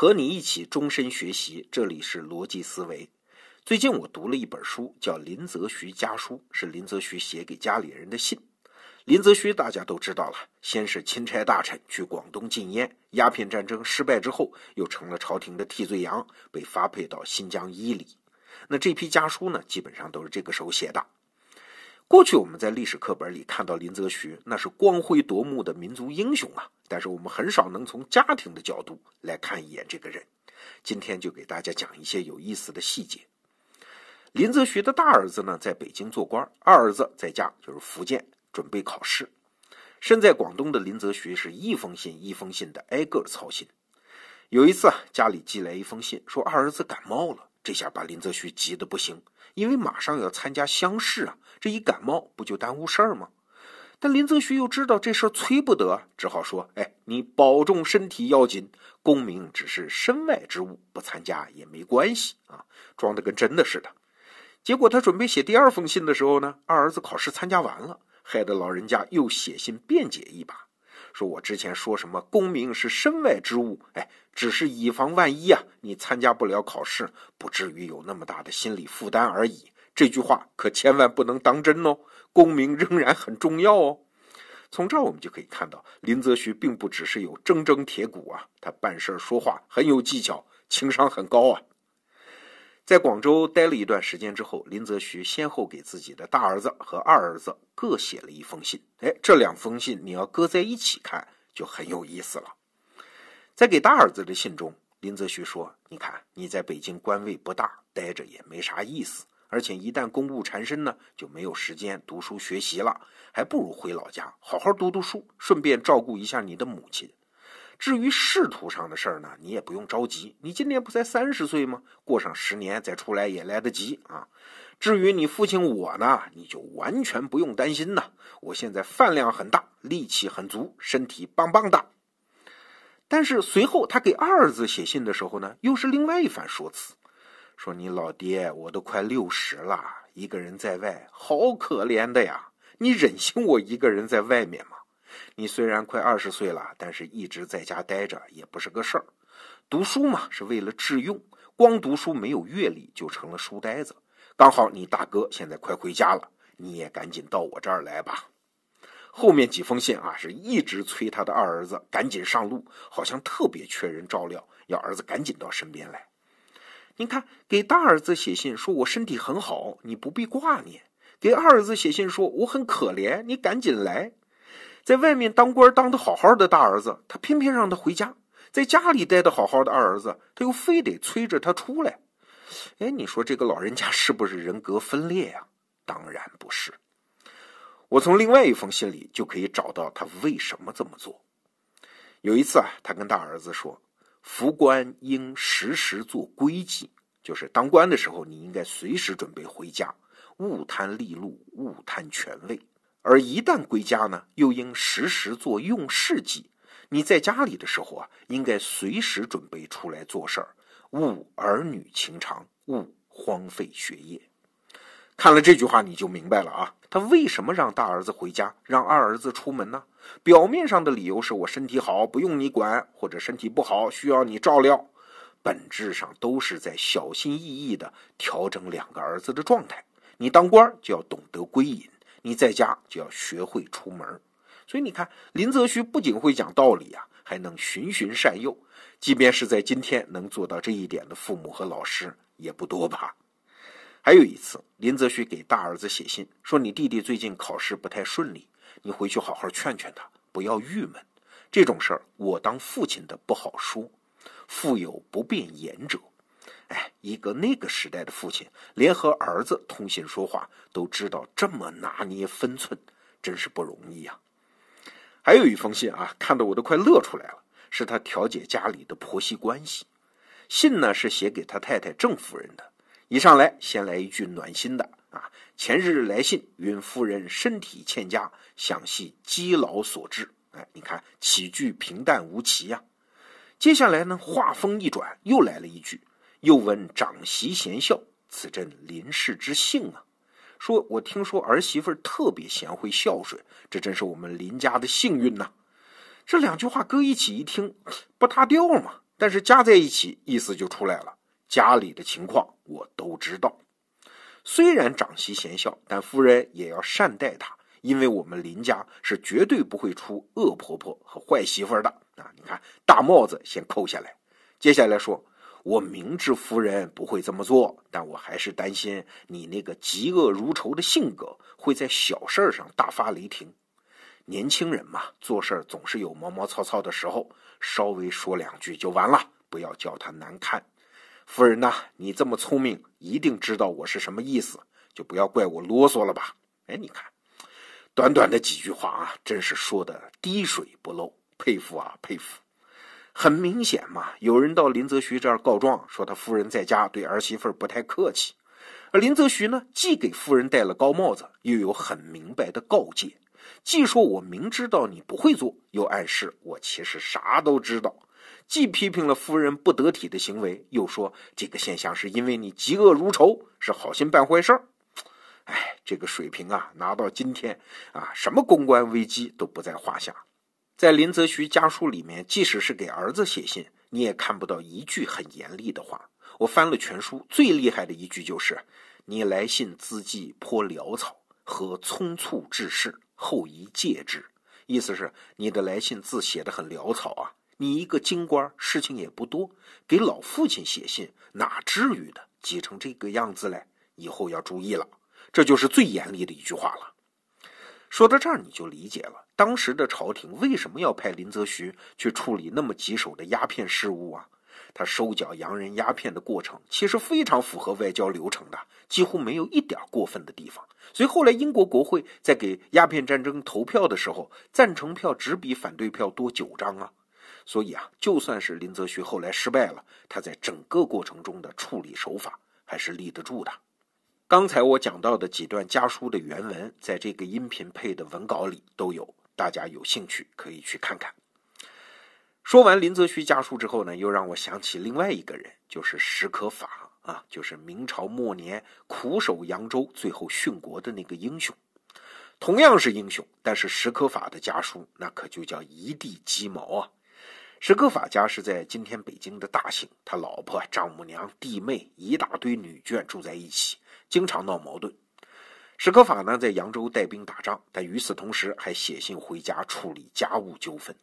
和你一起终身学习，这里是逻辑思维。最近我读了一本书，叫《林则徐家书》，是林则徐写给家里人的信。林则徐大家都知道了，先是钦差大臣去广东禁烟，鸦片战争失败之后，又成了朝廷的替罪羊，被发配到新疆伊犁。那这批家书呢，基本上都是这个时候写的。过去我们在历史课本里看到林则徐，那是光辉夺目的民族英雄啊。但是我们很少能从家庭的角度来看一眼这个人。今天就给大家讲一些有意思的细节。林则徐的大儿子呢，在北京做官，二儿子在家就是福建准备考试。身在广东的林则徐是一封信一封信的挨个操心。有一次啊，家里寄来一封信，说二儿子感冒了，这下把林则徐急得不行。因为马上要参加乡试啊，这一感冒不就耽误事儿吗？但林则徐又知道这事儿催不得，只好说：“哎，你保重身体要紧，功名只是身外之物，不参加也没关系啊。”装的跟真的似的。结果他准备写第二封信的时候呢，二儿子考试参加完了，害得老人家又写信辩解一把。说我之前说什么功名是身外之物，哎，只是以防万一啊，你参加不了考试，不至于有那么大的心理负担而已。这句话可千万不能当真哦，功名仍然很重要哦。从这儿我们就可以看到，林则徐并不只是有铮铮铁骨啊，他办事说话很有技巧，情商很高啊。在广州待了一段时间之后，林则徐先后给自己的大儿子和二儿子各写了一封信。哎，这两封信你要搁在一起看，就很有意思了。在给大儿子的信中，林则徐说：“你看你在北京官位不大，待着也没啥意思，而且一旦公务缠身呢，就没有时间读书学习了，还不如回老家好好读读书，顺便照顾一下你的母亲。”至于仕途上的事儿呢，你也不用着急。你今年不才三十岁吗？过上十年再出来也来得及啊。至于你父亲我呢，你就完全不用担心呐。我现在饭量很大，力气很足，身体棒棒的。但是随后他给二儿子写信的时候呢，又是另外一番说辞，说你老爹我都快六十了，一个人在外，好可怜的呀。你忍心我一个人在外面吗？你虽然快二十岁了，但是一直在家待着也不是个事儿。读书嘛，是为了致用，光读书没有阅历就成了书呆子。刚好你大哥现在快回家了，你也赶紧到我这儿来吧。后面几封信啊，是一直催他的二儿子赶紧上路，好像特别缺人照料，要儿子赶紧到身边来。您看，给大儿子写信说我身体很好，你不必挂念；给二儿子写信说我很可怜，你赶紧来。在外面当官当的好好的大儿子，他偏偏让他回家；在家里待的好好的二儿子，他又非得催着他出来。哎，你说这个老人家是不是人格分裂呀？当然不是。我从另外一封信里就可以找到他为什么这么做。有一次啊，他跟大儿子说：“服官应时时做归计，就是当官的时候，你应该随时准备回家，勿贪利禄，勿贪权位。”而一旦归家呢，又应时时做用事计。你在家里的时候啊，应该随时准备出来做事儿，勿儿女情长，勿荒废学业。看了这句话，你就明白了啊，他为什么让大儿子回家，让二儿子出门呢？表面上的理由是我身体好，不用你管，或者身体不好，需要你照料，本质上都是在小心翼翼的调整两个儿子的状态。你当官就要懂得归隐。你在家就要学会出门，所以你看，林则徐不仅会讲道理啊，还能循循善诱。即便是在今天能做到这一点的父母和老师也不多吧。还有一次，林则徐给大儿子写信说：“你弟弟最近考试不太顺利，你回去好好劝劝他，不要郁闷。这种事儿，我当父亲的不好说，父有不便言者。”哎，一个那个时代的父亲，连和儿子通信说话都知道这么拿捏分寸，真是不容易呀。还有一封信啊，看得我都快乐出来了，是他调解家里的婆媳关系。信呢是写给他太太郑夫人的。一上来先来一句暖心的啊，前日来信允夫人身体欠佳，想系积劳所致。哎，你看起句平淡无奇呀。接下来呢，话锋一转，又来了一句。又闻长媳贤孝，此真林氏之幸啊！说我听说儿媳妇特别贤惠孝顺，这真是我们林家的幸运呐。这两句话搁一起一听，不搭调嘛？但是加在一起，意思就出来了。家里的情况我都知道。虽然长媳贤孝，但夫人也要善待她，因为我们林家是绝对不会出恶婆婆和坏媳妇的啊！你看，大帽子先扣下来，接下来说。我明知夫人不会这么做，但我还是担心你那个嫉恶如仇的性格会在小事上大发雷霆。年轻人嘛，做事总是有毛毛糙糙的时候，稍微说两句就完了，不要叫他难看。夫人呐，你这么聪明，一定知道我是什么意思，就不要怪我啰嗦了吧？哎，你看，短短的几句话啊，真是说的滴水不漏，佩服啊，佩服。很明显嘛，有人到林则徐这儿告状，说他夫人在家对儿媳妇不太客气。而林则徐呢，既给夫人戴了高帽子，又有很明白的告诫，既说我明知道你不会做，又暗示我其实啥都知道。既批评了夫人不得体的行为，又说这个现象是因为你嫉恶如仇，是好心办坏事儿。哎，这个水平啊，拿到今天啊，什么公关危机都不在话下。在林则徐家书里面，即使是给儿子写信，你也看不到一句很严厉的话。我翻了全书，最厉害的一句就是：“你来信字迹颇潦草，和匆促致事，后宜戒之。”意思是你的来信字写的很潦草啊！你一个京官，事情也不多，给老父亲写信，哪至于的急成这个样子嘞？以后要注意了。这就是最严厉的一句话了。说到这儿，你就理解了当时的朝廷为什么要派林则徐去处理那么棘手的鸦片事务啊？他收缴洋人鸦片的过程其实非常符合外交流程的，几乎没有一点过分的地方。所以后来英国国会在给鸦片战争投票的时候，赞成票只比反对票多九张啊。所以啊，就算是林则徐后来失败了，他在整个过程中的处理手法还是立得住的。刚才我讲到的几段家书的原文，在这个音频配的文稿里都有，大家有兴趣可以去看看。说完林则徐家书之后呢，又让我想起另外一个人，就是史可法啊，就是明朝末年苦守扬州，最后殉国的那个英雄。同样是英雄，但是史可法的家书那可就叫一地鸡毛啊。史可法家是在今天北京的大兴，他老婆、丈母娘、弟妹一大堆女眷住在一起。经常闹矛盾，史可法呢在扬州带兵打仗，但与此同时还写信回家处理家务纠纷。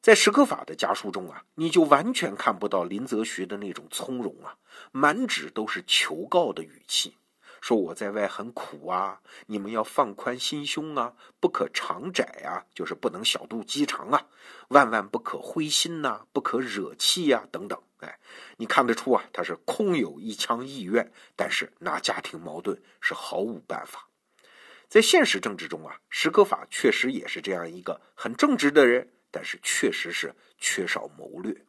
在史可法的家书中啊，你就完全看不到林则徐的那种从容啊，满纸都是求告的语气。说我在外很苦啊，你们要放宽心胸啊，不可长窄啊，就是不能小肚鸡肠啊，万万不可灰心呐，不可惹气呀，等等。哎，你看得出啊，他是空有一腔意愿，但是拿家庭矛盾是毫无办法。在现实政治中啊，史可法确实也是这样一个很正直的人，但是确实是缺少谋略。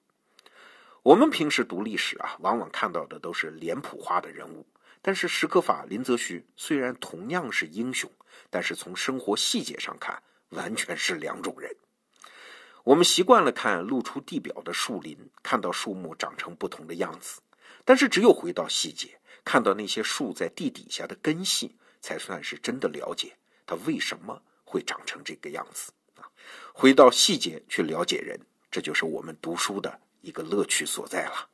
我们平时读历史啊，往往看到的都是脸谱化的人物。但是史可法、林则徐虽然同样是英雄，但是从生活细节上看，完全是两种人。我们习惯了看露出地表的树林，看到树木长成不同的样子，但是只有回到细节，看到那些树在地底下的根系，才算是真的了解它为什么会长成这个样子啊！回到细节去了解人，这就是我们读书的一个乐趣所在了。